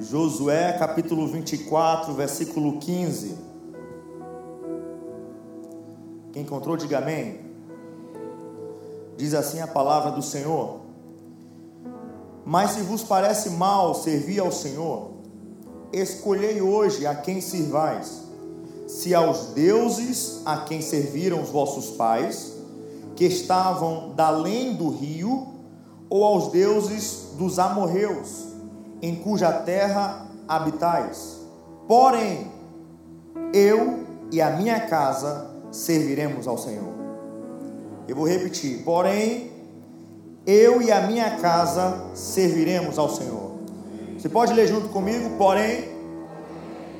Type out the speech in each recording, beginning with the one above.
Josué capítulo 24, versículo 15. Quem encontrou, diga amém. Diz assim a palavra do Senhor: Mas se vos parece mal servir ao Senhor, escolhei hoje a quem sirvais, se aos deuses a quem serviram os vossos pais, que estavam da além do rio, ou aos deuses dos amorreus, em cuja terra habitais. Porém, eu e a minha casa serviremos ao Senhor. Eu vou repetir. Porém, eu e a minha casa serviremos ao Senhor. Você pode ler junto comigo? Porém,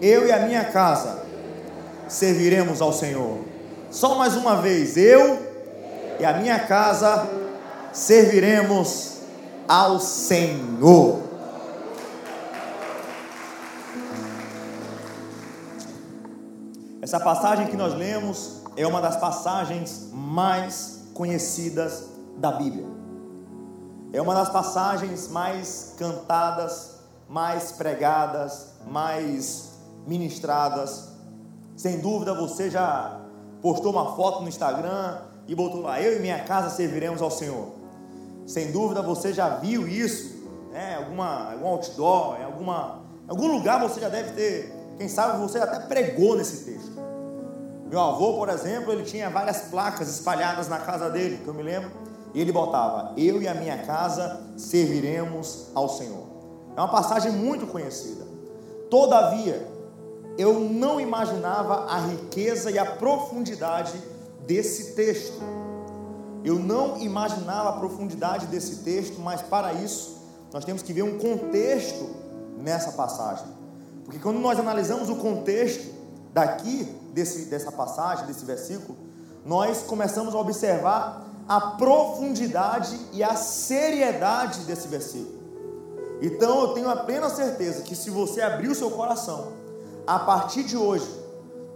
eu e a minha casa serviremos ao Senhor. Só mais uma vez. Eu e a minha casa serviremos ao Senhor. Essa passagem que nós lemos é uma das passagens mais conhecidas da Bíblia. É uma das passagens mais cantadas, mais pregadas, mais ministradas. Sem dúvida você já postou uma foto no Instagram e botou lá: Eu e minha casa serviremos ao Senhor. Sem dúvida você já viu isso, né? Alguma, algum outdoor, em alguma, algum lugar você já deve ter. Quem sabe você até pregou nesse texto. Meu avô, por exemplo, ele tinha várias placas espalhadas na casa dele, que eu me lembro, e ele botava: Eu e a minha casa serviremos ao Senhor. É uma passagem muito conhecida. Todavia, eu não imaginava a riqueza e a profundidade desse texto. Eu não imaginava a profundidade desse texto, mas para isso nós temos que ver um contexto nessa passagem. Porque quando nós analisamos o contexto daqui, desse, dessa passagem, desse versículo, nós começamos a observar a profundidade e a seriedade desse versículo. Então eu tenho a plena certeza que se você abrir o seu coração, a partir de hoje,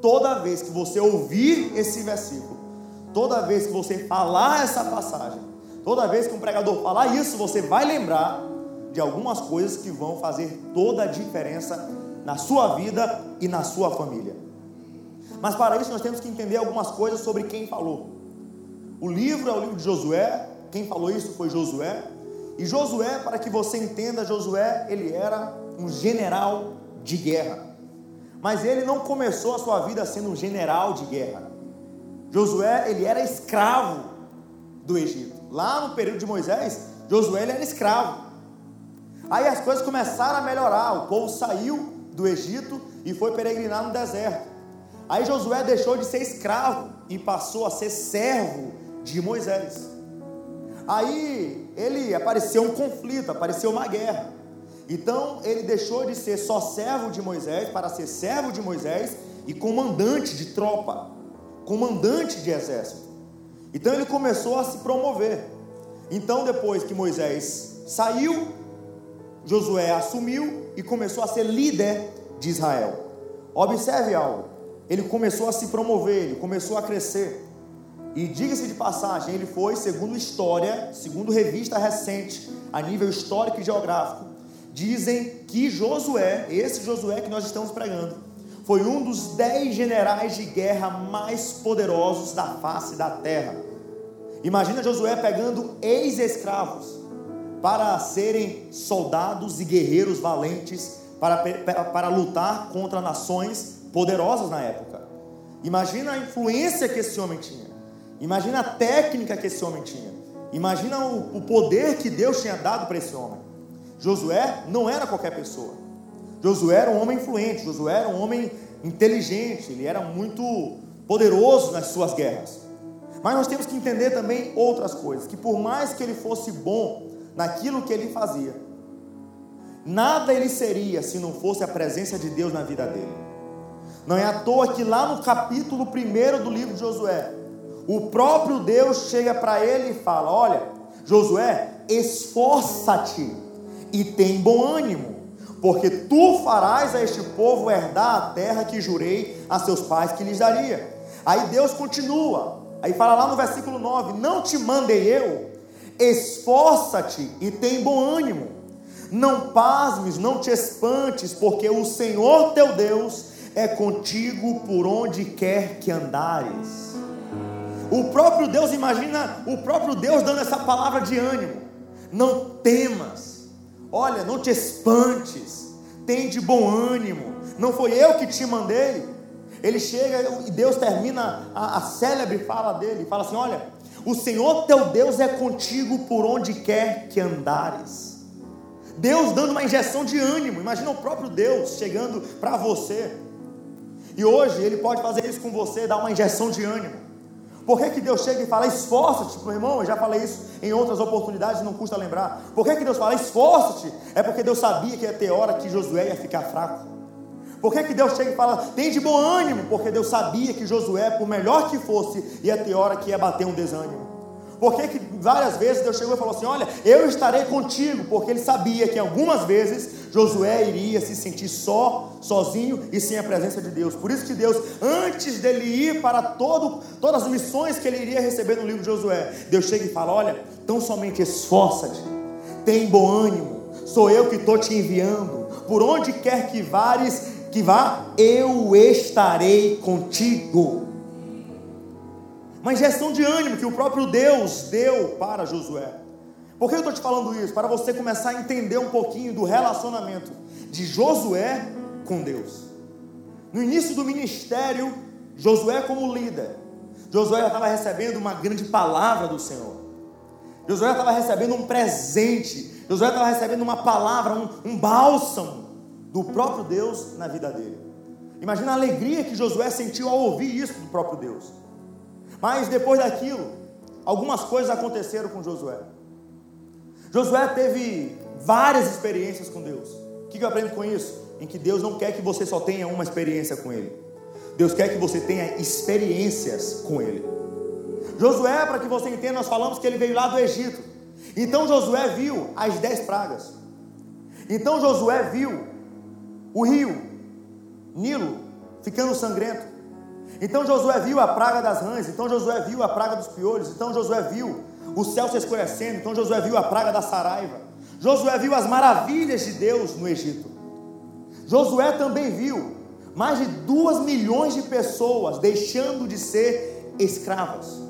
toda vez que você ouvir esse versículo, toda vez que você falar essa passagem, toda vez que um pregador falar isso, você vai lembrar de algumas coisas que vão fazer toda a diferença na sua vida e na sua família. Mas para isso nós temos que entender algumas coisas sobre quem falou. O livro é o livro de Josué, quem falou isso foi Josué. E Josué, para que você entenda, Josué, ele era um general de guerra. Mas ele não começou a sua vida sendo um general de guerra. Josué, ele era escravo do Egito. Lá no período de Moisés, Josué ele era escravo. Aí as coisas começaram a melhorar. O povo saiu do Egito e foi peregrinar no deserto. Aí Josué deixou de ser escravo e passou a ser servo de Moisés. Aí ele apareceu um conflito, apareceu uma guerra. Então ele deixou de ser só servo de Moisés para ser servo de Moisés e comandante de tropa, comandante de exército. Então ele começou a se promover. Então depois que Moisés saiu, Josué assumiu e começou a ser líder de Israel. Observe algo ele começou a se promover, ele começou a crescer. E diga-se de passagem, ele foi, segundo história, segundo revista recente, a nível histórico e geográfico, dizem que Josué, esse Josué que nós estamos pregando, foi um dos dez generais de guerra mais poderosos da face da terra. Imagina Josué pegando ex-escravos para serem soldados e guerreiros valentes para, para, para lutar contra nações poderosas na época. Imagina a influência que esse homem tinha. Imagina a técnica que esse homem tinha. Imagina o, o poder que Deus tinha dado para esse homem. Josué não era qualquer pessoa. Josué era um homem influente, Josué era um homem inteligente, ele era muito poderoso nas suas guerras. Mas nós temos que entender também outras coisas, que por mais que ele fosse bom naquilo que ele fazia, nada ele seria se não fosse a presença de Deus na vida dele. Não é à toa que lá no capítulo 1 do livro de Josué, o próprio Deus chega para ele e fala: Olha, Josué, esforça-te e tem bom ânimo, porque tu farás a este povo herdar a terra que jurei a seus pais que lhes daria. Aí Deus continua, aí fala lá no versículo 9: Não te mandei eu, esforça-te e tem bom ânimo. Não pasmes, não te espantes, porque o Senhor teu Deus é contigo por onde quer que andares. O próprio Deus, imagina o próprio Deus dando essa palavra de ânimo. Não temas, olha, não te espantes, tem de bom ânimo. Não foi eu que te mandei. Ele chega e Deus termina a, a célebre fala dele, fala assim: Olha, o Senhor teu Deus é contigo por onde quer que andares. Deus dando uma injeção de ânimo. Imagina o próprio Deus chegando para você. E hoje Ele pode fazer isso com você, dar uma injeção de ânimo. Por que, que Deus chega e fala, esforça-te, meu irmão? Eu já falei isso em outras oportunidades, não custa lembrar. Por que, que Deus fala, esforça-te? É porque Deus sabia que ia ter hora que Josué ia ficar fraco. Por que, que Deus chega e fala, tem de bom ânimo? Porque Deus sabia que Josué, por melhor que fosse, ia ter hora que ia bater um desânimo. Por que, que várias vezes Deus chegou e falou assim: Olha, eu estarei contigo, porque ele sabia que algumas vezes Josué iria se sentir só, sozinho e sem a presença de Deus. Por isso que Deus, antes dele ir para todo, todas as missões que ele iria receber no livro de Josué, Deus chega e fala: Olha, tão somente esforça-te, tem bom ânimo, sou eu que estou te enviando, por onde quer que vares, que vá, eu estarei contigo uma injeção de ânimo que o próprio Deus deu para Josué. Por que eu estou te falando isso? Para você começar a entender um pouquinho do relacionamento de Josué com Deus. No início do ministério, Josué como líder, Josué já estava recebendo uma grande palavra do Senhor. Josué estava recebendo um presente. Josué estava recebendo uma palavra, um, um bálsamo do próprio Deus na vida dele. Imagina a alegria que Josué sentiu ao ouvir isso do próprio Deus. Mas depois daquilo, algumas coisas aconteceram com Josué. Josué teve várias experiências com Deus. O que eu aprendo com isso? Em que Deus não quer que você só tenha uma experiência com Ele. Deus quer que você tenha experiências com Ele. Josué, para que você entenda, nós falamos que ele veio lá do Egito. Então Josué viu as dez pragas. Então Josué viu o rio Nilo ficando sangrento. Então Josué viu a praga das rãs, então Josué viu a praga dos piolhos, então Josué viu o céu se escurecendo, então Josué viu a praga da saraiva. Josué viu as maravilhas de Deus no Egito. Josué também viu mais de duas milhões de pessoas deixando de ser escravas.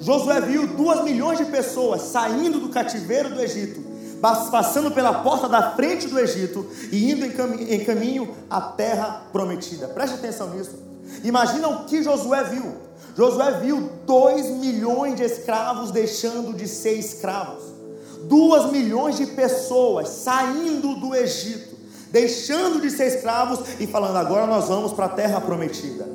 Josué viu duas milhões de pessoas saindo do cativeiro do Egito, passando pela porta da frente do Egito e indo em caminho à terra prometida. Preste atenção nisso. Imagina o que Josué viu. Josué viu dois milhões de escravos deixando de ser escravos, duas milhões de pessoas saindo do Egito, deixando de ser escravos e falando: agora nós vamos para a terra prometida.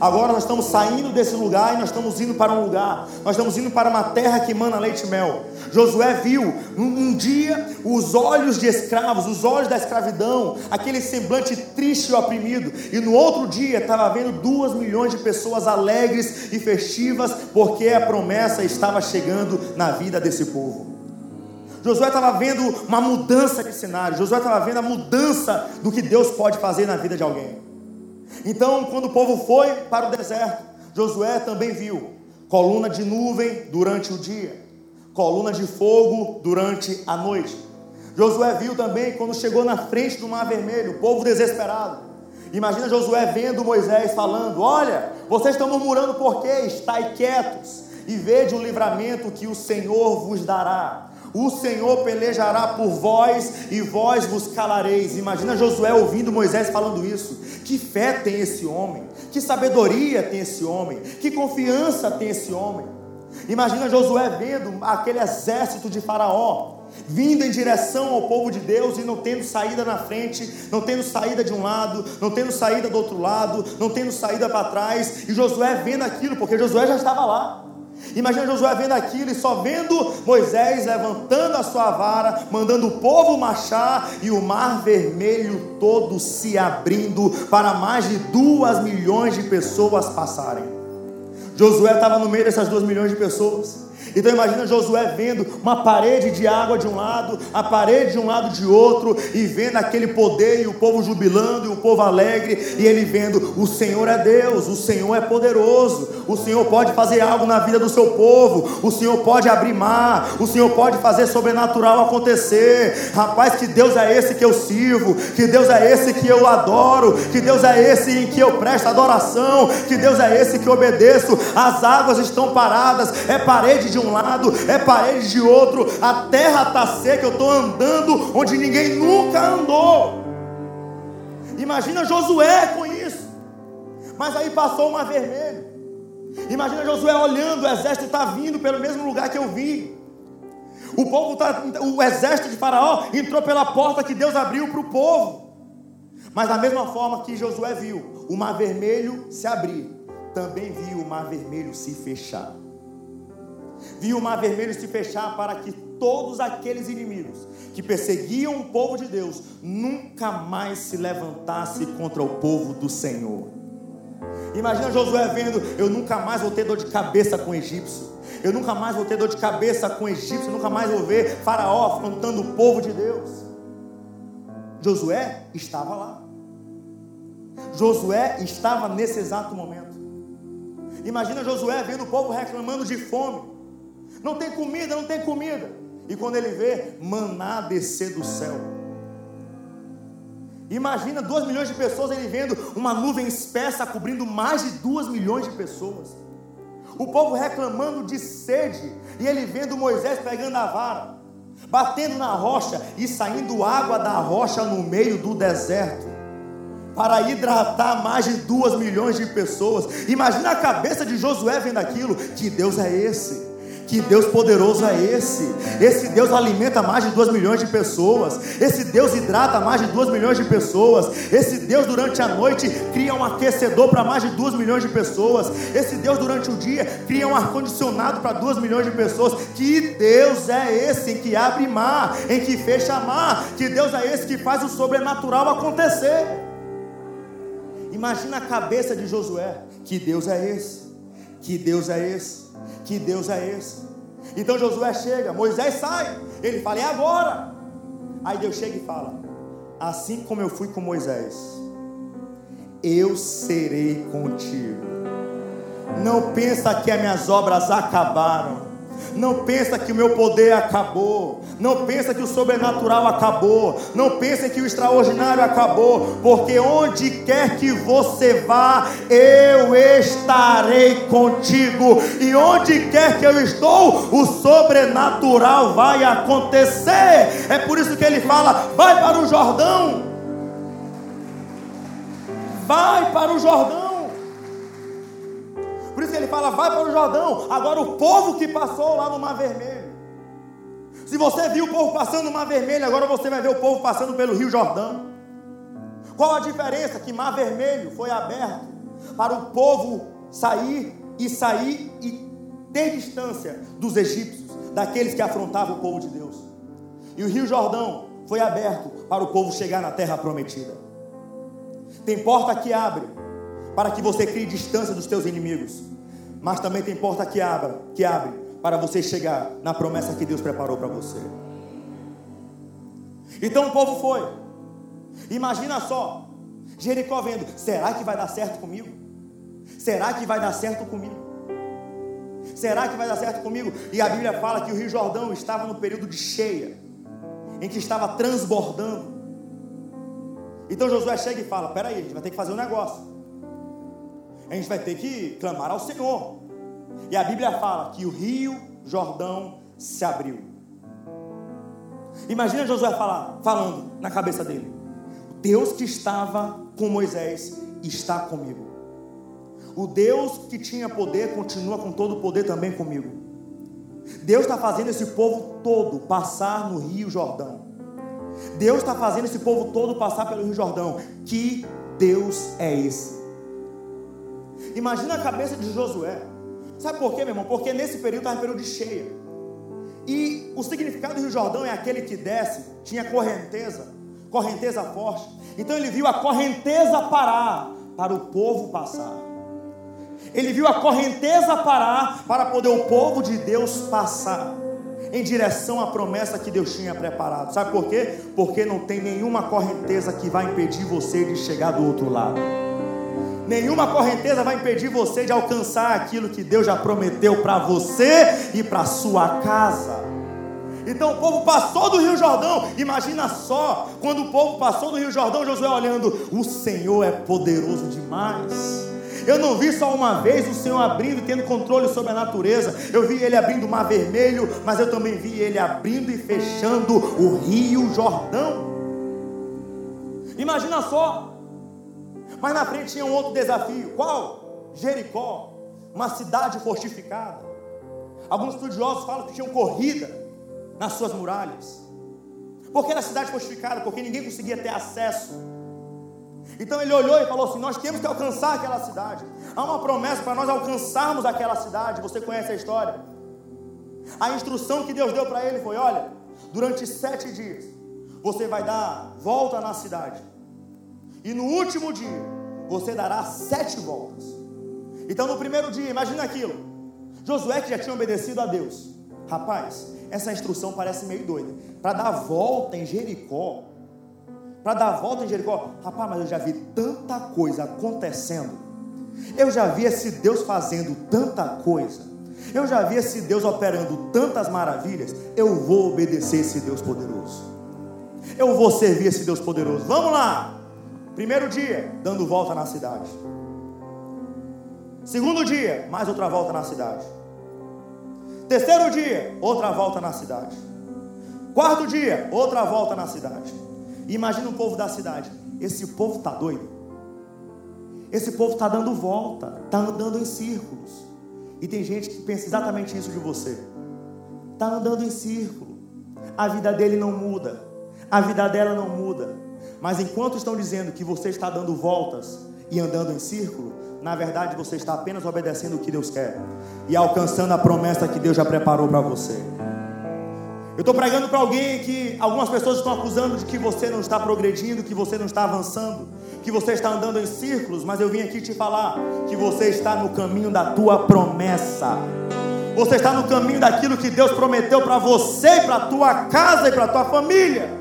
Agora nós estamos saindo desse lugar e nós estamos indo para um lugar. Nós estamos indo para uma terra que emana leite e mel. Josué viu um, um, dia os olhos de escravos, os olhos da escravidão, aquele semblante triste e oprimido. E no outro dia estava vendo duas milhões de pessoas alegres e festivas, porque a promessa estava chegando na vida desse povo. Josué estava vendo uma mudança de cenário. Josué estava vendo a mudança do que Deus pode fazer na vida de alguém. Então, quando o povo foi para o deserto, Josué também viu coluna de nuvem durante o dia, coluna de fogo durante a noite. Josué viu também quando chegou na frente do Mar Vermelho, o povo desesperado. Imagina Josué vendo Moisés falando: Olha, vocês estão murmurando por quê? Estai quietos e vede o livramento que o Senhor vos dará. O Senhor pelejará por vós e vós vos calareis. Imagina Josué ouvindo Moisés falando isso. Que fé tem esse homem? Que sabedoria tem esse homem? Que confiança tem esse homem? Imagina Josué vendo aquele exército de Faraó vindo em direção ao povo de Deus e não tendo saída na frente, não tendo saída de um lado, não tendo saída do outro lado, não tendo saída para trás, e Josué vendo aquilo, porque Josué já estava lá. Imagina Josué vendo aquilo e só vendo Moisés levantando a sua vara, mandando o povo marchar e o mar vermelho todo se abrindo para mais de duas milhões de pessoas passarem. Josué estava no meio dessas duas milhões de pessoas. Então imagina Josué vendo uma parede de água de um lado, a parede de um lado de outro, e vendo aquele poder e o povo jubilando e o povo alegre, e ele vendo: o Senhor é Deus, o Senhor é poderoso, o Senhor pode fazer algo na vida do seu povo, o Senhor pode abrir mar, o Senhor pode fazer sobrenatural acontecer. Rapaz, que Deus é esse que eu sirvo, que Deus é esse que eu adoro, que Deus é esse em que eu presto adoração, que Deus é esse que eu obedeço. As águas estão paradas, é parede de um lado, é parede de outro, a terra está seca, eu estou andando onde ninguém nunca andou. Imagina Josué com isso. Mas aí passou uma vermelho. Imagina Josué olhando, o exército está vindo pelo mesmo lugar que eu vi. O povo tá, o exército de Faraó entrou pela porta que Deus abriu para o povo. Mas da mesma forma que Josué viu o mar vermelho se abrir, também viu o mar vermelho se fechar. Viu o mar vermelho se fechar para que todos aqueles inimigos que perseguiam o povo de Deus nunca mais se levantasse contra o povo do Senhor. Imagina Josué vendo: eu nunca mais vou ter dor de cabeça com o egípcio. Eu nunca mais vou ter dor de cabeça com o egípcio. Nunca mais vou ver Faraó afrontando o povo de Deus. Josué estava lá. Josué estava nesse exato momento. Imagina Josué vendo o povo reclamando de fome. Não tem comida, não tem comida. E quando ele vê maná descer do céu. Imagina duas milhões de pessoas ele vendo uma nuvem espessa cobrindo mais de duas milhões de pessoas. O povo reclamando de sede e ele vendo Moisés pegando a vara, batendo na rocha e saindo água da rocha no meio do deserto para hidratar mais de duas milhões de pessoas. Imagina a cabeça de Josué vendo aquilo. Que Deus é esse? Que Deus poderoso é esse? Esse Deus alimenta mais de 2 milhões de pessoas. Esse Deus hidrata mais de 2 milhões de pessoas. Esse Deus durante a noite cria um aquecedor para mais de 2 milhões de pessoas. Esse Deus durante o dia cria um ar-condicionado para 2 milhões de pessoas. Que Deus é esse que abre mar, em que fecha mar? Que Deus é esse que faz o sobrenatural acontecer? Imagina a cabeça de Josué. Que Deus é esse? Que Deus é esse? Que Deus é esse? Então Josué chega, Moisés sai, ele fala: É agora. Aí Deus chega e fala: Assim como eu fui com Moisés, eu serei contigo. Não pensa que as minhas obras acabaram. Não pensa que o meu poder acabou. Não pensa que o sobrenatural acabou. Não pensa que o extraordinário acabou. Porque onde quer que você vá, eu estarei contigo. E onde quer que eu estou, o sobrenatural vai acontecer. É por isso que ele fala: vai para o Jordão. Vai para o Jordão. Por isso que ele fala: vai para o Jordão. Agora, o povo que passou lá no Mar Vermelho. Se você viu o povo passando no Mar Vermelho, agora você vai ver o povo passando pelo Rio Jordão. Qual a diferença? Que Mar Vermelho foi aberto para o povo sair e sair e ter distância dos egípcios, daqueles que afrontavam o povo de Deus. E o Rio Jordão foi aberto para o povo chegar na terra prometida. Tem porta que abre para que você crie distância dos teus inimigos. Mas também tem porta que abre, que abre para você chegar na promessa que Deus preparou para você. Então o povo foi. Imagina só, Jericó vendo, será que vai dar certo comigo? Será que vai dar certo comigo? Será que vai dar certo comigo? E a Bíblia fala que o Rio Jordão estava no período de cheia, em que estava transbordando. Então Josué chega e fala: Peraí, a gente vai ter que fazer um negócio a gente vai ter que clamar ao Senhor. E a Bíblia fala que o rio Jordão se abriu. Imagina Josué falar, falando na cabeça dele: Deus que estava com Moisés está comigo. O Deus que tinha poder continua com todo o poder também comigo. Deus está fazendo esse povo todo passar no Rio Jordão. Deus está fazendo esse povo todo passar pelo Rio Jordão. Que Deus é esse? Imagina a cabeça de Josué. Sabe por quê, meu irmão? Porque nesse período estava período de cheia. E o significado do Rio Jordão é aquele que desce, tinha correnteza, correnteza forte. Então ele viu a correnteza parar para o povo passar. Ele viu a correnteza parar para poder o povo de Deus passar em direção à promessa que Deus tinha preparado. Sabe por quê? Porque não tem nenhuma correnteza que vai impedir você de chegar do outro lado. Nenhuma correnteza vai impedir você de alcançar aquilo que Deus já prometeu para você e para sua casa. Então o povo passou do Rio Jordão. Imagina só, quando o povo passou do Rio Jordão, Josué olhando: o Senhor é poderoso demais. Eu não vi só uma vez o Senhor abrindo e tendo controle sobre a natureza. Eu vi ele abrindo o mar vermelho, mas eu também vi ele abrindo e fechando o Rio Jordão. Imagina só. Mas na frente tinha um outro desafio. Qual? Jericó, uma cidade fortificada. Alguns estudiosos falam que tinham corrida nas suas muralhas. Por que era cidade fortificada? Porque ninguém conseguia ter acesso então ele olhou e falou assim: Nós temos que alcançar aquela cidade. Há uma promessa para nós alcançarmos aquela cidade. Você conhece a história? A instrução que Deus deu para ele foi: Olha, durante sete dias você vai dar volta na cidade, e no último dia você dará sete voltas. Então no primeiro dia, imagina aquilo: Josué que já tinha obedecido a Deus. Rapaz, essa instrução parece meio doida. Para dar volta em Jericó, para dar volta em Jericó. Rapaz, mas eu já vi tanta coisa acontecendo. Eu já vi esse Deus fazendo tanta coisa. Eu já vi esse Deus operando tantas maravilhas. Eu vou obedecer esse Deus poderoso. Eu vou servir esse Deus poderoso. Vamos lá. Primeiro dia, dando volta na cidade. Segundo dia, mais outra volta na cidade. Terceiro dia, outra volta na cidade. Quarto dia, outra volta na cidade. Imagina o povo da cidade. Esse povo está doido. Esse povo está dando volta, está andando em círculos. E tem gente que pensa exatamente isso de você. Está andando em círculo. A vida dele não muda. A vida dela não muda. Mas enquanto estão dizendo que você está dando voltas e andando em círculo, na verdade você está apenas obedecendo o que Deus quer e alcançando a promessa que Deus já preparou para você. Eu estou pregando para alguém que algumas pessoas estão acusando de que você não está progredindo, que você não está avançando, que você está andando em círculos, mas eu vim aqui te falar que você está no caminho da tua promessa. Você está no caminho daquilo que Deus prometeu para você e para a tua casa e para a tua família.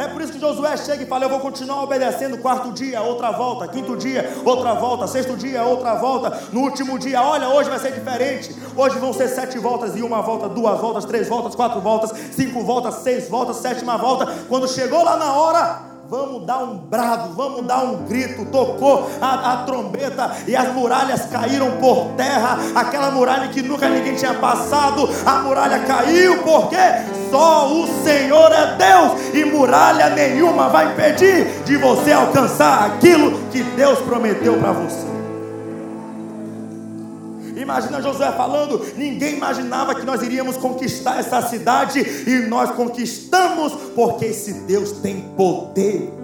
É por isso que Josué chega e fala: Eu vou continuar obedecendo. Quarto dia, outra volta. Quinto dia, outra volta. Sexto dia, outra volta. No último dia, olha, hoje vai ser diferente. Hoje vão ser sete voltas e uma volta, duas voltas, três voltas, quatro voltas, cinco voltas, seis voltas, sétima volta. Quando chegou lá na hora, vamos dar um brado, vamos dar um grito. Tocou a, a, trombeta e as muralhas caíram por terra. Aquela muralha que nunca ninguém tinha passado, a muralha caiu, porque só o Senhor é Deus e muralha nenhuma vai impedir de você alcançar aquilo que Deus prometeu para você. Imagina Josué falando: ninguém imaginava que nós iríamos conquistar essa cidade, e nós conquistamos, porque esse Deus tem poder.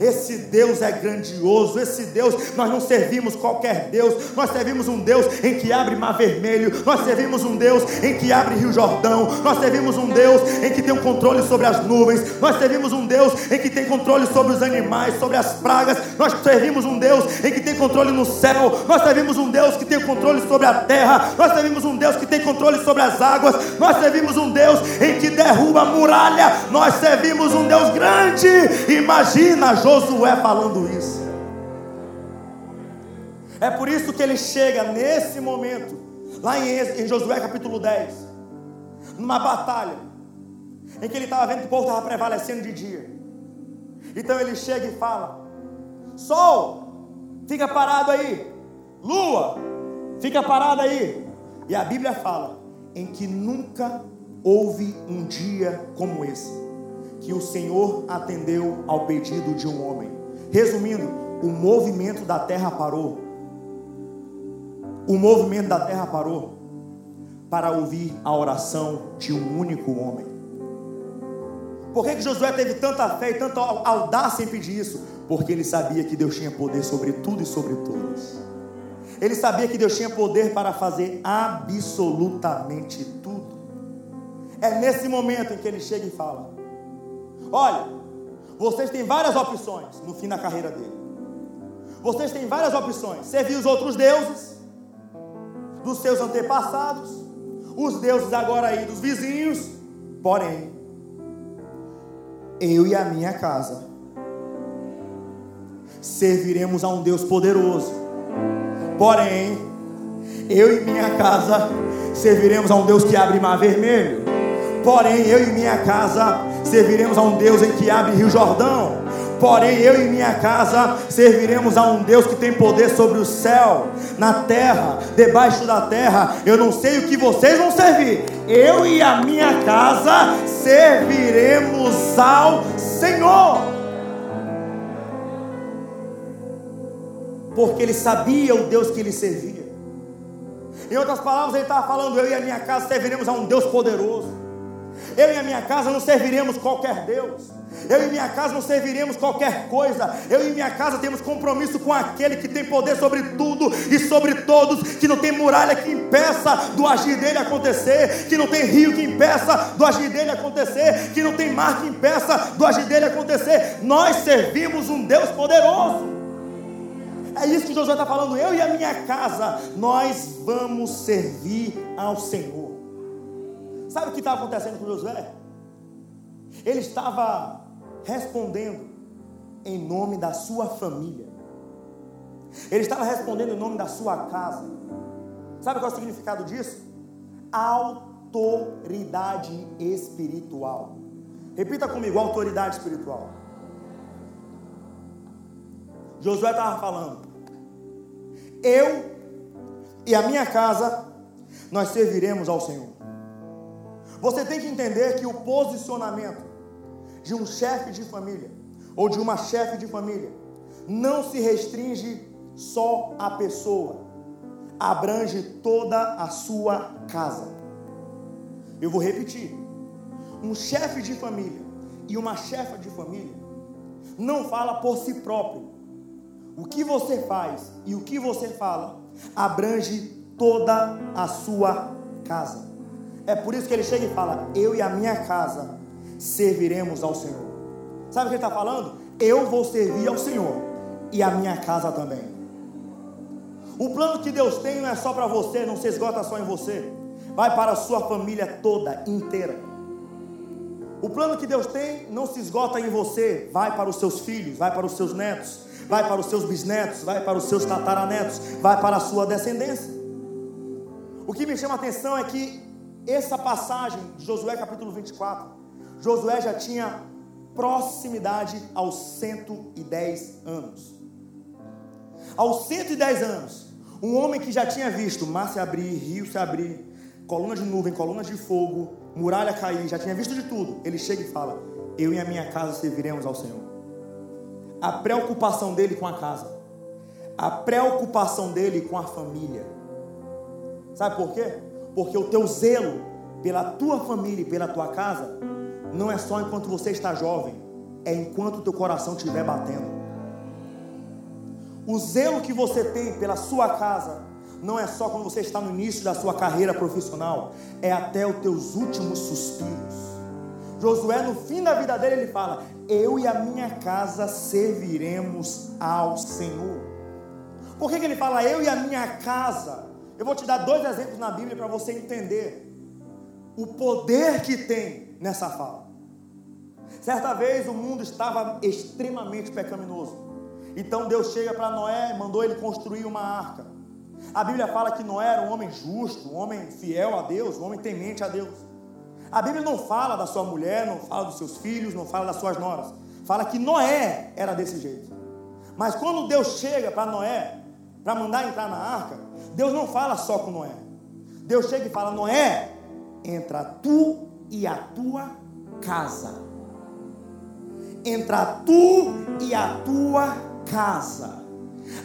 Esse Deus é grandioso, esse Deus, nós não servimos qualquer Deus, nós servimos um Deus em que abre mar vermelho, nós servimos um Deus em que abre Rio Jordão, nós servimos um Deus em que tem um controle sobre as nuvens, nós servimos um Deus em que tem controle sobre os animais, sobre as pragas, nós servimos um Deus em que tem controle no céu, nós servimos um Deus que tem controle sobre a terra, nós servimos um Deus que tem controle sobre as águas, nós servimos um Deus em que derruba a muralha, nós servimos um Deus grande. Imagina, Josué falando isso. É por isso que ele chega nesse momento, lá em, Josué capítulo 10, numa batalha, em que ele estava vendo que o povo estava prevalecendo de dia. Então ele chega e fala: Sol, fica parado aí. Lua, fica parado aí. E a Bíblia fala em que nunca houve um dia como esse que o Senhor atendeu ao pedido de um homem. Resumindo, o movimento da terra parou. O movimento da terra parou para ouvir a oração de um único homem. Por que, que Josué teve tanta fé e tanta audácia em pedir isso? Porque ele sabia que Deus tinha poder sobre tudo e sobre todos. Ele sabia que Deus tinha poder para fazer absolutamente tudo. É nesse momento em que ele chega e fala: Olha, vocês têm várias opções no fim da carreira dele. Vocês têm várias opções: servir os outros deuses, dos seus antepassados, os deuses agora aí dos vizinhos. Porém, eu e a minha casa serviremos a um Deus poderoso. Porém, eu e minha casa serviremos a um Deus que abre mar vermelho. Porém, eu e minha casa serviremos a um Deus em que abre Rio Jordão. Porém, eu e minha casa serviremos a um Deus que tem poder sobre o céu, na terra, debaixo da terra. Eu não sei o que vocês vão servir. Eu e a minha casa serviremos ao Senhor. Porque ele sabia o Deus que ele servia. Em outras palavras, ele estava falando: Eu e a minha casa serviremos a um Deus poderoso. Eu e a minha casa não serviremos qualquer Deus. Eu e minha casa não serviremos qualquer coisa. Eu e minha casa temos compromisso com aquele que tem poder sobre tudo e sobre todos, que não tem muralha que impeça do agir dele acontecer, que não tem rio que impeça do agir dele acontecer, que não tem mar que impeça do agir dele acontecer. Nós servimos um Deus poderoso. É isso que Josué está falando. Eu e a minha casa, nós vamos servir ao Senhor. Sabe o que estava acontecendo com Josué? Ele estava respondendo em nome da sua família. Ele estava respondendo em nome da sua casa. Sabe qual é o significado disso? Autoridade espiritual. Repita comigo: autoridade espiritual. Josué estava falando: Eu e a minha casa, nós serviremos ao Senhor. Você tem que entender que o posicionamento de um chefe de família ou de uma chefe de família não se restringe só à pessoa, abrange toda a sua casa. Eu vou repetir: um chefe de família e uma chefa de família não fala por si próprio. O que você faz e o que você fala abrange toda a sua casa. É por isso que ele chega e fala: Eu e a minha casa serviremos ao Senhor. Sabe o que ele está falando? Eu vou servir ao Senhor e a minha casa também. O plano que Deus tem não é só para você, não se esgota só em você, vai para a sua família toda, inteira. O plano que Deus tem não se esgota em você, vai para os seus filhos, vai para os seus netos, vai para os seus bisnetos, vai para os seus tataranetos, vai para a sua descendência. O que me chama a atenção é que essa passagem de Josué capítulo 24, Josué já tinha proximidade aos 110 anos. Aos 110 anos, um homem que já tinha visto mar se abrir, rio se abrir, coluna de nuvem, coluna de fogo, muralha cair, já tinha visto de tudo. Ele chega e fala: Eu e a minha casa serviremos ao Senhor. A preocupação dele com a casa, a preocupação dele com a família. Sabe por quê? Porque o teu zelo pela tua família e pela tua casa não é só enquanto você está jovem, é enquanto o teu coração estiver batendo. O zelo que você tem pela sua casa não é só quando você está no início da sua carreira profissional, é até os teus últimos suspiros. Josué, no fim da vida dele, ele fala: Eu e a minha casa serviremos ao Senhor. Por que, que ele fala eu e a minha casa? Eu vou te dar dois exemplos na Bíblia para você entender o poder que tem nessa fala. Certa vez o mundo estava extremamente pecaminoso. Então Deus chega para Noé e mandou ele construir uma arca. A Bíblia fala que Noé era um homem justo, um homem fiel a Deus, um homem temente a Deus. A Bíblia não fala da sua mulher, não fala dos seus filhos, não fala das suas noras. Fala que Noé era desse jeito. Mas quando Deus chega para Noé, para mandar entrar na arca, Deus não fala só com Noé. Deus chega e fala: Noé, entra tu e a tua casa. Entra tu e a tua casa.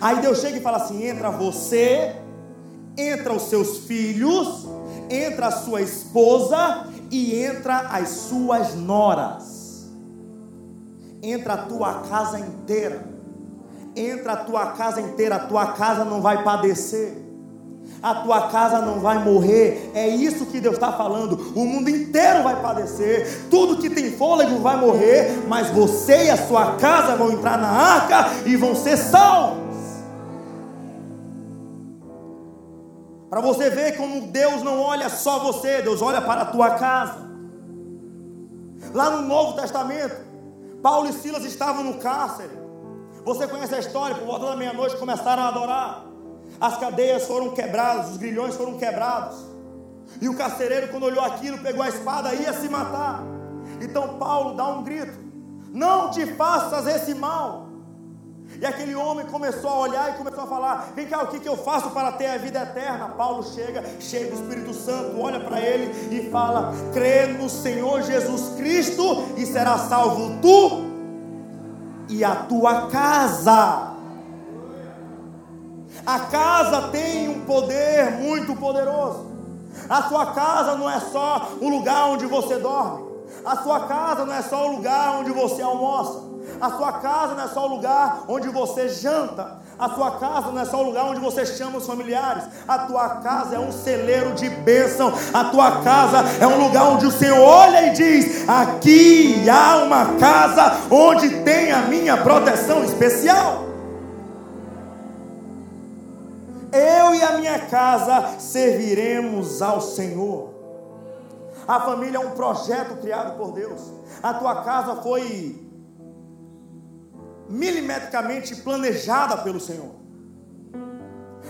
Aí Deus chega e fala assim: entra você, entra os seus filhos, entra a sua esposa e entra as suas noras. Entra a tua casa inteira entra a tua casa inteira, a tua casa não vai padecer, a tua casa não vai morrer. É isso que Deus está falando. O mundo inteiro vai padecer, tudo que tem fôlego vai morrer, mas você e a sua casa vão entrar na arca e vão ser salvos. Para você ver como Deus não olha só você, Deus olha para a tua casa. Lá no Novo Testamento, Paulo e Silas estavam no cárcere. Você conhece a história? Por volta da meia-noite começaram a adorar. As cadeias foram quebradas, os grilhões foram quebrados. E o carcereiro, quando olhou aquilo, pegou a espada e ia se matar. Então Paulo dá um grito: Não te faças esse mal. E aquele homem começou a olhar e começou a falar: Vem cá, o que, que eu faço para ter a vida eterna? Paulo chega, cheio do Espírito Santo, olha para ele e fala: Crê no Senhor Jesus Cristo e será salvo tu e a tua casa. A casa tem um poder muito poderoso. A sua casa não é só o lugar onde você dorme. A sua casa não é só o lugar onde você almoça. A sua casa não é só o lugar onde você janta. A sua casa não é só o lugar onde você chama os familiares. A tua casa é um celeiro de bênção. A tua casa é um lugar onde o Senhor olha e diz: Aqui há uma casa onde tem a minha proteção especial. Eu e a minha casa serviremos ao Senhor. A família é um projeto criado por Deus. A tua casa foi milimetricamente planejada pelo Senhor.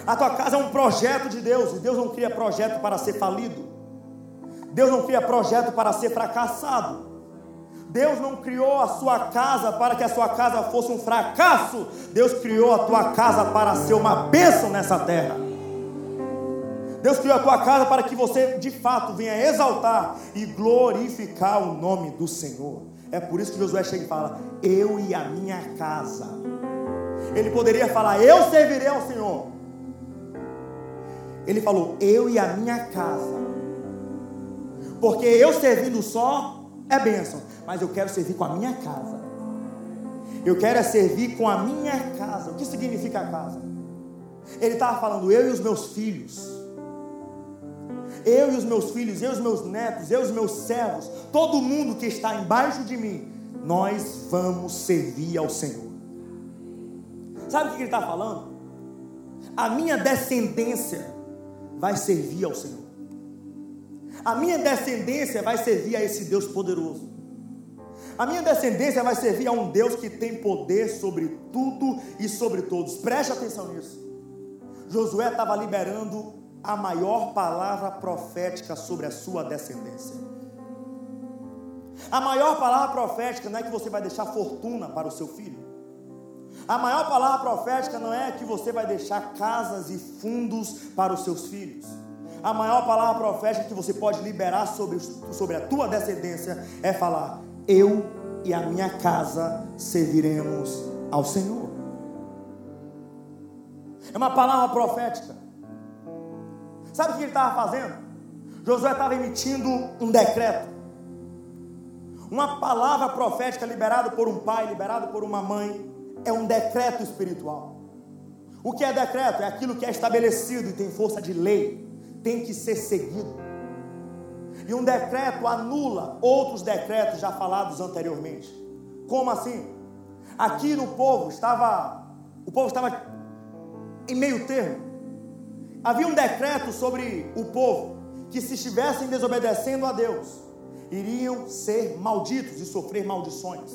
A tua casa é um projeto de Deus, e Deus não cria projeto para ser falido. Deus não cria projeto para ser fracassado. Deus não criou a sua casa para que a sua casa fosse um fracasso. Deus criou a tua casa para ser uma bênção nessa terra. Deus criou a tua casa para que você de fato venha exaltar e glorificar o nome do Senhor. É por isso que Josué chega e fala: Eu e a minha casa. Ele poderia falar: Eu servirei ao Senhor. Ele falou: Eu e a minha casa. Porque eu servindo só é bênção, mas eu quero servir com a minha casa. Eu quero é servir com a minha casa. O que significa a casa? Ele estava falando: Eu e os meus filhos eu e os meus filhos, eu e os meus netos, eu e os meus servos, todo mundo que está embaixo de mim, nós vamos servir ao Senhor. Sabe o que ele está falando? A minha descendência vai servir ao Senhor. A minha descendência vai servir a esse Deus poderoso. A minha descendência vai servir a um Deus que tem poder sobre tudo e sobre todos. Preste atenção nisso. Josué estava liberando a maior palavra profética sobre a sua descendência. A maior palavra profética não é que você vai deixar fortuna para o seu filho. A maior palavra profética não é que você vai deixar casas e fundos para os seus filhos. A maior palavra profética que você pode liberar sobre, sobre a tua descendência é falar: Eu e a minha casa serviremos ao Senhor. É uma palavra profética. Sabe o que ele estava fazendo? Josué estava emitindo um decreto. Uma palavra profética liberada por um pai, liberada por uma mãe, é um decreto espiritual. O que é decreto? É aquilo que é estabelecido e tem força de lei, tem que ser seguido. E um decreto anula outros decretos já falados anteriormente. Como assim? Aqui no povo estava, o povo estava em meio termo. Havia um decreto sobre o povo que se estivessem desobedecendo a Deus, iriam ser malditos e sofrer maldições.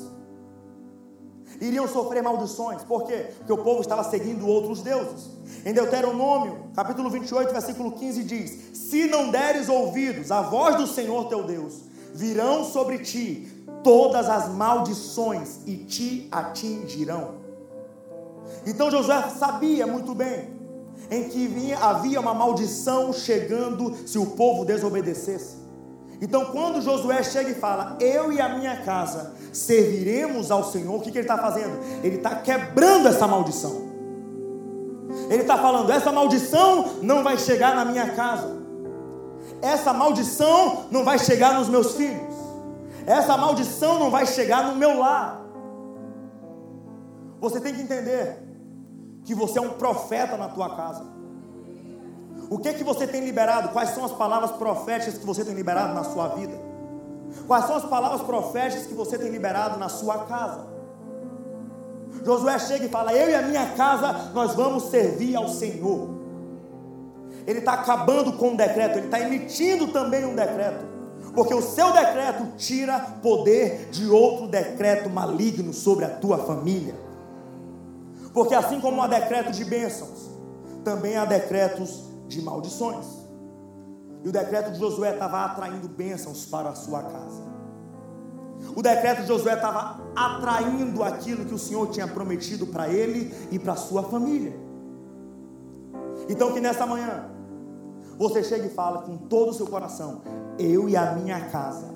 Iriam sofrer maldições, por quê? Porque o povo estava seguindo outros deuses. Em Deuteronômio, capítulo 28, versículo 15 diz: Se não deres ouvidos à voz do Senhor teu Deus, virão sobre ti todas as maldições e te atingirão. Então Josué sabia muito bem em que havia uma maldição chegando se o povo desobedecesse. Então, quando Josué chega e fala, Eu e a minha casa serviremos ao Senhor, o que, que ele está fazendo? Ele está quebrando essa maldição. Ele está falando: Essa maldição não vai chegar na minha casa, essa maldição não vai chegar nos meus filhos, essa maldição não vai chegar no meu lar. Você tem que entender que você é um profeta na tua casa. O que que você tem liberado? Quais são as palavras proféticas que você tem liberado na sua vida? Quais são as palavras proféticas que você tem liberado na sua casa? Josué chega e fala: Eu e a minha casa, nós vamos servir ao Senhor. ele está acabando com um decreto, ele está emitindo também um decreto. Porque o seu decreto tira poder de outro decreto maligno sobre a tua família. Porque assim como há decreto de bênçãos, também há decretos de maldições. E o decreto de Josué estava atraindo bênçãos para a sua casa. O decreto de Josué estava atraindo aquilo que o Senhor tinha prometido para ele e para a sua família. Então que nessa manhã você chega e fala com todo o seu coração: Eu e a minha casa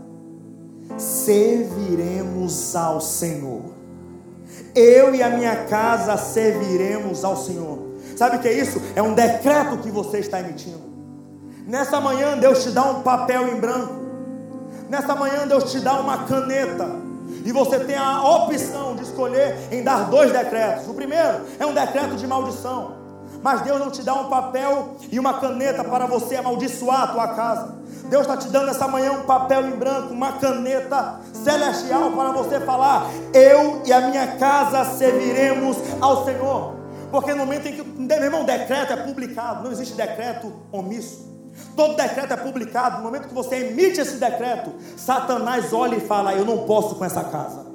serviremos ao Senhor. Eu e a minha casa serviremos ao Senhor. Sabe o que é isso? É um decreto que você está emitindo. Nessa manhã Deus te dá um papel em branco. Nessa manhã Deus te dá uma caneta. E você tem a opção de escolher em dar dois decretos. O primeiro é um decreto de maldição. Mas Deus não te dá um papel e uma caneta para você amaldiçoar a tua casa. Deus está te dando essa manhã um papel em branco, uma caneta celestial para você falar: Eu e a minha casa serviremos ao Senhor. Porque no momento em que, meu irmão, decreto é publicado, não existe decreto omisso. Todo decreto é publicado. No momento que você emite esse decreto, Satanás olha e fala: Eu não posso com essa casa,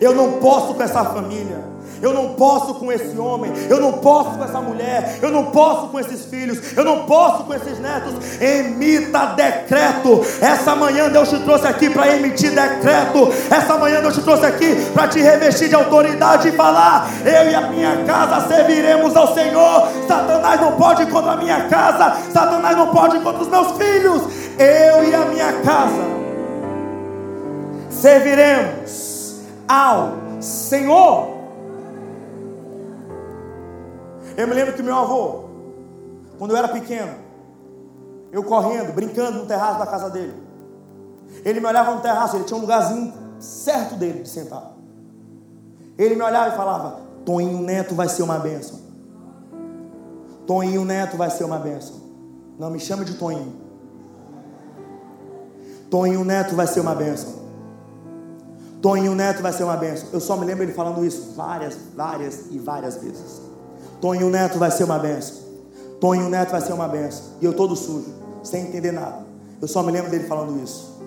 eu não posso com essa família eu não posso com esse homem, eu não posso com essa mulher, eu não posso com esses filhos, eu não posso com esses netos. Emita decreto. Essa manhã Deus te trouxe aqui para emitir decreto. Essa manhã Deus te trouxe aqui para te revestir de autoridade e falar: Eu e a minha casa serviremos ao Senhor. Satanás não pode contra a minha casa, Satanás não pode contra os meus filhos. Eu e a minha casa serviremos ao Senhor. Eu me lembro que meu avô, quando eu era pequeno, eu correndo, brincando no terraço da casa dele. Ele me olhava no terraço, ele tinha um lugarzinho certo dele de sentar. Ele me olhava e falava: Toninho Neto vai ser uma bênção. Toninho Neto vai ser uma bênção. Não me chame de Toninho. Toninho Neto vai ser uma bênção. Toninho Neto vai ser uma bênção. Eu só me lembro ele falando isso várias, várias e várias vezes. Toninho Neto vai ser uma benção. Toninho Neto vai ser uma benção. E eu todo sujo, sem entender nada. Eu só me lembro dele falando isso.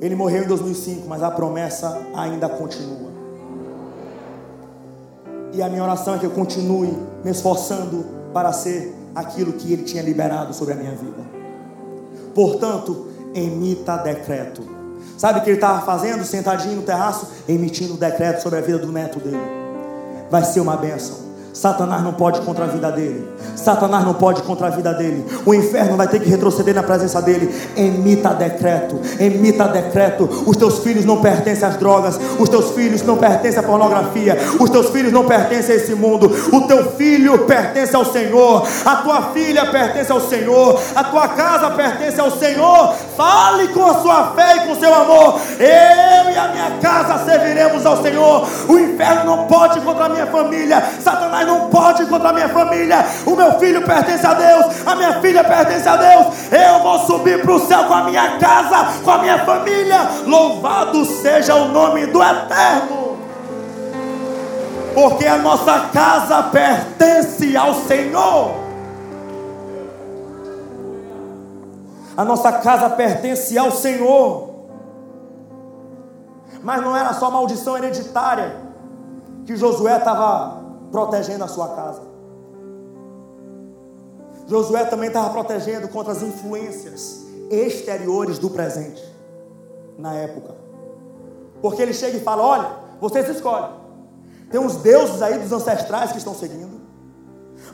Ele morreu em 2005, mas a promessa ainda continua. E a minha oração é que eu continue me esforçando para ser aquilo que ele tinha liberado sobre a minha vida. Portanto, emita decreto. Sabe o que ele estava fazendo, sentadinho no terraço? Emitindo decreto sobre a vida do neto dele. Vai ser uma bênção. Satanás não pode contra a vida dele. Satanás não pode contra a vida dele. O inferno vai ter que retroceder na presença dele. Emita decreto, emita decreto. Os teus filhos não pertencem às drogas. Os teus filhos não pertencem à pornografia. Os teus filhos não pertencem a esse mundo. O teu filho pertence ao Senhor. A tua filha pertence ao Senhor. A tua casa pertence ao Senhor. Fale com a sua fé e com o seu amor. Eu e a minha casa serviremos ao Senhor. O inferno não pode contra a minha família. Satanás não pode contra a minha família. O meu filho pertence a Deus, a minha filha pertence a Deus. Eu vou subir para o céu com a minha casa, com a minha família. Louvado seja o nome do Eterno. Porque a nossa casa pertence ao Senhor. A nossa casa pertence ao Senhor. Mas não era só maldição hereditária que Josué estava protegendo a sua casa. Josué também estava protegendo contra as influências exteriores do presente, na época. Porque ele chega e fala: Olha, vocês escolhem. Tem uns deuses aí dos ancestrais que estão seguindo,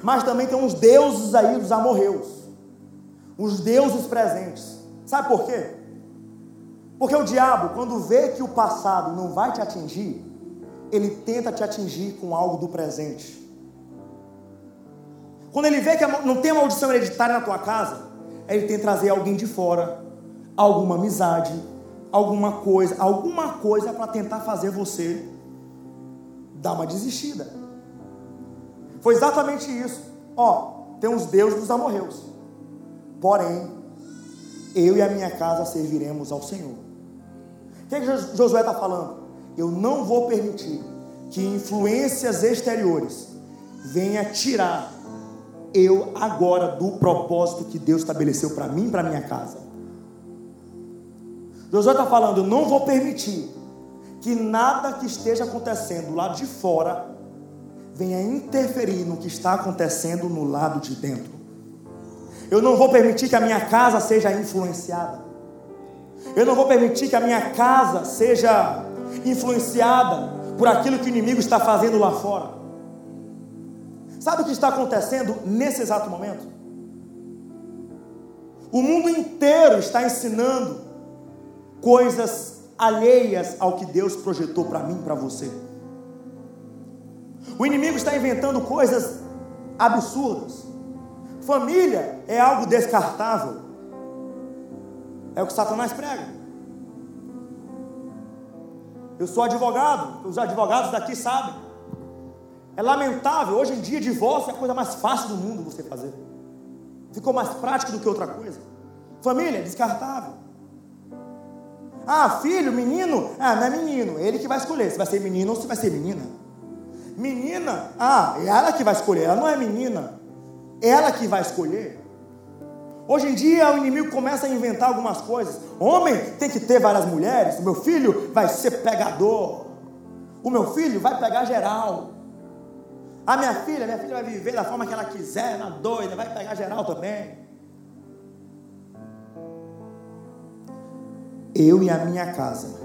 mas também tem uns deuses aí dos amorreus, os deuses presentes. Sabe por quê? Porque o diabo, quando vê que o passado não vai te atingir, ele tenta te atingir com algo do presente. Quando ele vê que não tem maldição hereditária na tua casa, ele tem que trazer alguém de fora, alguma amizade, alguma coisa, alguma coisa para tentar fazer você dar uma desistida. Foi exatamente isso. Ó, tem uns deuses dos amorreus. Porém, eu e a minha casa serviremos ao Senhor. O que, é que Josué está falando? Eu não vou permitir que influências exteriores venham tirar eu agora do propósito que Deus estabeleceu para mim e para minha casa. Josué está falando, eu não vou permitir que nada que esteja acontecendo lá de fora venha interferir no que está acontecendo no lado de dentro. Eu não vou permitir que a minha casa seja influenciada. Eu não vou permitir que a minha casa seja influenciada por aquilo que o inimigo está fazendo lá fora. Sabe o que está acontecendo nesse exato momento? O mundo inteiro está ensinando coisas alheias ao que Deus projetou para mim para você. O inimigo está inventando coisas absurdas. Família é algo descartável. É o que Satanás prega. Eu sou advogado, os advogados daqui sabem. É lamentável, hoje em dia, divórcio é a coisa mais fácil do mundo você fazer. Ficou mais prático do que outra coisa. Família, descartável. Ah, filho, menino, ah, não é menino, ele que vai escolher se vai ser menino ou se vai ser menina. Menina, ah, é ela que vai escolher, ela não é menina, ela que vai escolher. Hoje em dia o inimigo começa a inventar algumas coisas. Homem tem que ter várias mulheres, meu filho vai ser pegador, o meu filho vai pegar geral. A minha filha, minha filha vai viver da forma que ela quiser, na doida, vai pegar geral também. Eu e a minha casa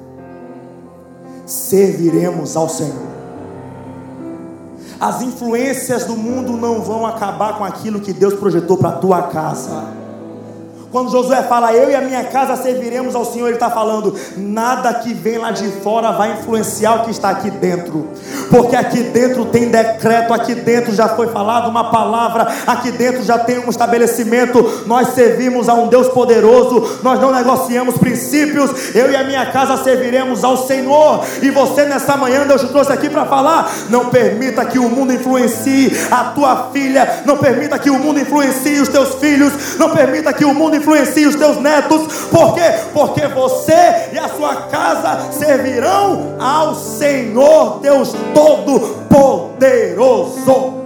serviremos ao Senhor. As influências do mundo não vão acabar com aquilo que Deus projetou para a tua casa. Quando Josué fala, eu e a minha casa serviremos ao Senhor, ele está falando, nada que vem lá de fora vai influenciar o que está aqui dentro, porque aqui dentro tem decreto, aqui dentro já foi falado uma palavra, aqui dentro já tem um estabelecimento. Nós servimos a um Deus poderoso, nós não negociamos princípios. Eu e a minha casa serviremos ao Senhor, e você nessa manhã, Deus te trouxe aqui para falar. Não permita que o mundo influencie a tua filha, não permita que o mundo influencie os teus filhos, não permita que o mundo influencie os teus netos. Por quê? Porque você e a sua casa servirão ao Senhor Deus Todo-Poderoso.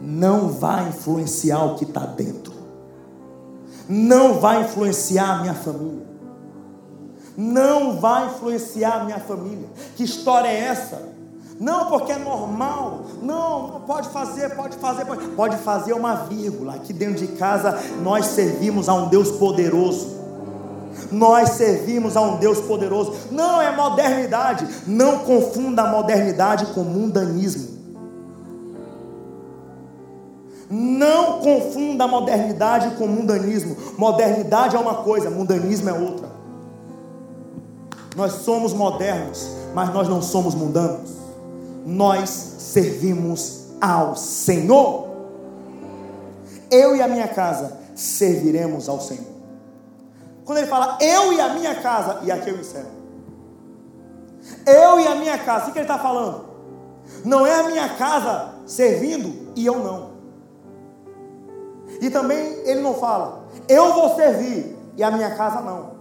Não vai influenciar o que está dentro. Não vai influenciar a minha família. Não vai influenciar a minha família. Que história é essa? Não, porque é normal. Não, não pode fazer, pode fazer, pode, pode fazer uma vírgula. Aqui dentro de casa nós servimos a um Deus poderoso. Nós servimos a um Deus poderoso. Não é modernidade. Não confunda a modernidade com mundanismo. Não confunda a modernidade com mundanismo. Modernidade é uma coisa, mundanismo é outra. Nós somos modernos, mas nós não somos mundanos nós servimos ao Senhor. Eu e a minha casa serviremos ao Senhor. Quando ele fala eu e a minha casa, e aqui eu encerro. Eu e a minha casa, o que ele está falando? Não é a minha casa servindo e eu não. E também ele não fala, eu vou servir e a minha casa não.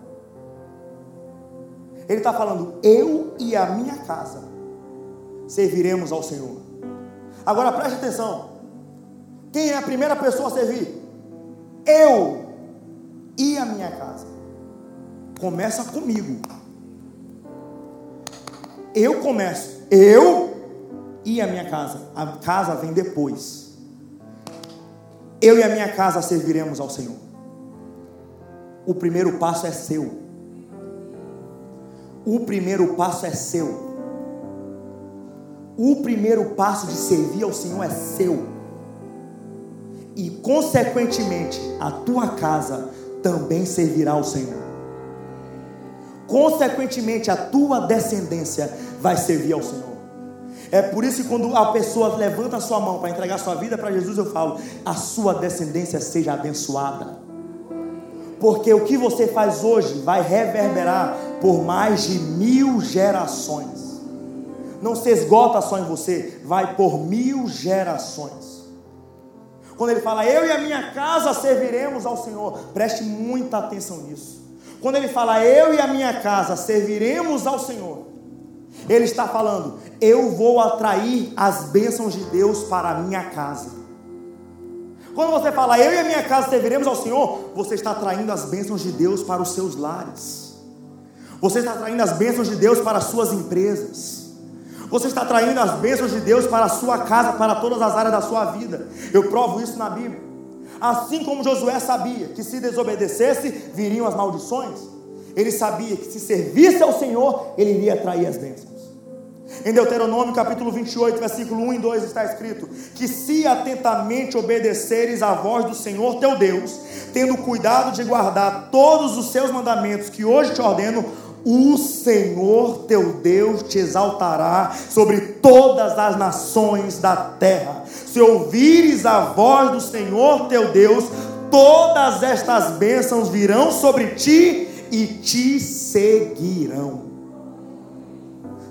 Ele está falando, eu e a minha casa serviremos ao Senhor. Agora preste atenção: quem é a primeira pessoa a servir? Eu e a minha casa. Começa comigo. Eu começo, eu e a minha casa. A casa vem depois. Eu e a minha casa serviremos ao Senhor. O primeiro passo é seu. O primeiro passo é seu. O primeiro passo de servir ao Senhor é seu. E, consequentemente, a tua casa também servirá ao Senhor. Consequentemente, a tua descendência vai servir ao Senhor. É por isso que quando a pessoa levanta a sua mão para entregar sua vida para Jesus, eu falo: a sua descendência seja abençoada. Porque o que você faz hoje vai reverberar por mais de mil gerações não se esgota só em você, vai por mil gerações. Quando ele fala, eu e a minha casa serviremos ao Senhor, preste muita atenção nisso. Quando ele fala, eu e a minha casa serviremos ao Senhor, Ele está falando: eu vou atrair as bênçãos de Deus para a minha casa. Quando você fala, eu e a minha casa serviremos ao Senhor, você está atraindo as bênçãos de Deus para os seus lares. Você está atraindo as bênçãos de Deus para as suas empresas. Você está atraindo as bênçãos de Deus para a sua casa, para todas as áreas da sua vida. Eu provo isso na Bíblia. Assim como Josué sabia que se desobedecesse, viriam as maldições, ele sabia que se servisse ao Senhor, ele iria atrair as bênçãos. Em Deuteronômio capítulo 28, versículo 1 e 2 está escrito: Que se atentamente obedeceres à voz do Senhor teu Deus, tendo cuidado de guardar todos os seus mandamentos que hoje te ordeno, o Senhor teu Deus te exaltará sobre todas as nações da terra. Se ouvires a voz do Senhor teu Deus, todas estas bênçãos virão sobre ti e te seguirão.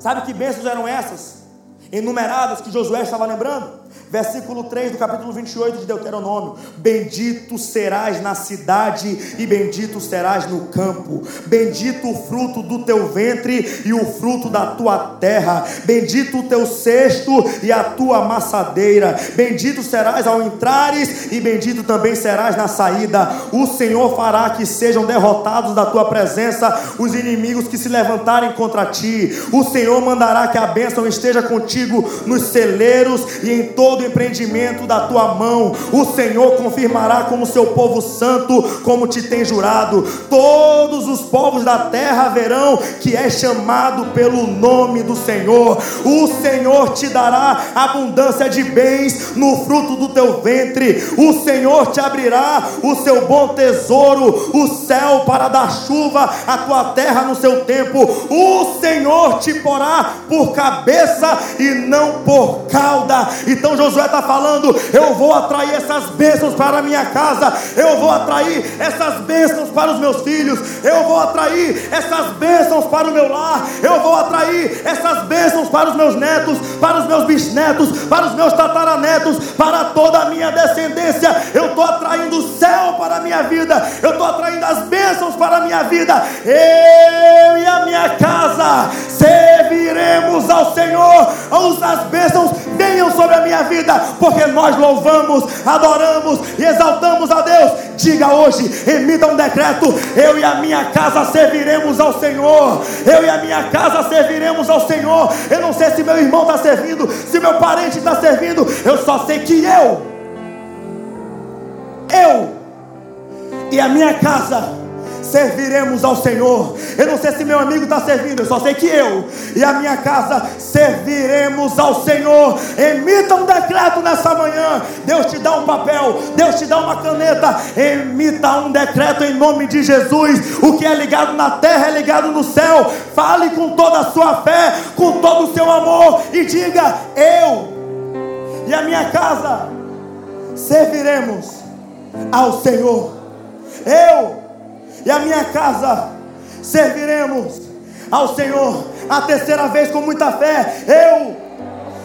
Sabe que bênçãos eram essas? Enumeradas que Josué estava lembrando? Versículo 3 do capítulo 28 de Deuteronômio: Bendito serás na cidade e bendito serás no campo. Bendito o fruto do teu ventre e o fruto da tua terra. Bendito o teu cesto e a tua amassadeira. Bendito serás ao entrares e bendito também serás na saída. O Senhor fará que sejam derrotados da tua presença os inimigos que se levantarem contra ti. O Senhor mandará que a bênção esteja contigo nos celeiros e em todo todo empreendimento da tua mão. O Senhor confirmará como seu povo santo, como te tem jurado. Todos os povos da terra verão que é chamado pelo nome do Senhor. O Senhor te dará abundância de bens no fruto do teu ventre. O Senhor te abrirá o seu bom tesouro, o céu para dar chuva à tua terra no seu tempo. O Senhor te porá por cabeça e não por cauda. Então Josué está falando: eu vou atrair essas bênçãos para a minha casa, eu vou atrair essas bênçãos para os meus filhos, eu vou atrair essas bênçãos para o meu lar, eu vou atrair essas bênçãos para os meus netos, para os meus bisnetos, para os meus tataranetos, para toda a minha descendência. Eu estou atraindo o céu para a minha vida, eu estou atraindo as bênçãos para a minha vida. Eu e a minha casa serviremos ao Senhor, as bênçãos venham sobre a minha vida, porque nós louvamos, adoramos e exaltamos a Deus. Diga hoje, emita um decreto: eu e a minha casa serviremos ao Senhor. Eu e a minha casa serviremos ao Senhor. Eu não sei se meu irmão está servindo, se meu parente está servindo, eu só sei que eu, eu e a minha casa serviremos ao Senhor. Eu não sei se meu amigo está servindo, eu só sei que eu e a minha casa serviremos ao Senhor. Emita um decreto nessa manhã. Deus te dá um papel, Deus te dá uma caneta. Emita um decreto em nome de Jesus. O que é ligado na terra é ligado no céu. Fale com toda a sua fé, com todo o seu amor e diga: Eu e a minha casa serviremos ao Senhor. Eu e a minha casa serviremos ao Senhor. A terceira vez com muita fé, eu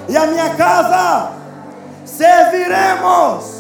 e a minha casa serviremos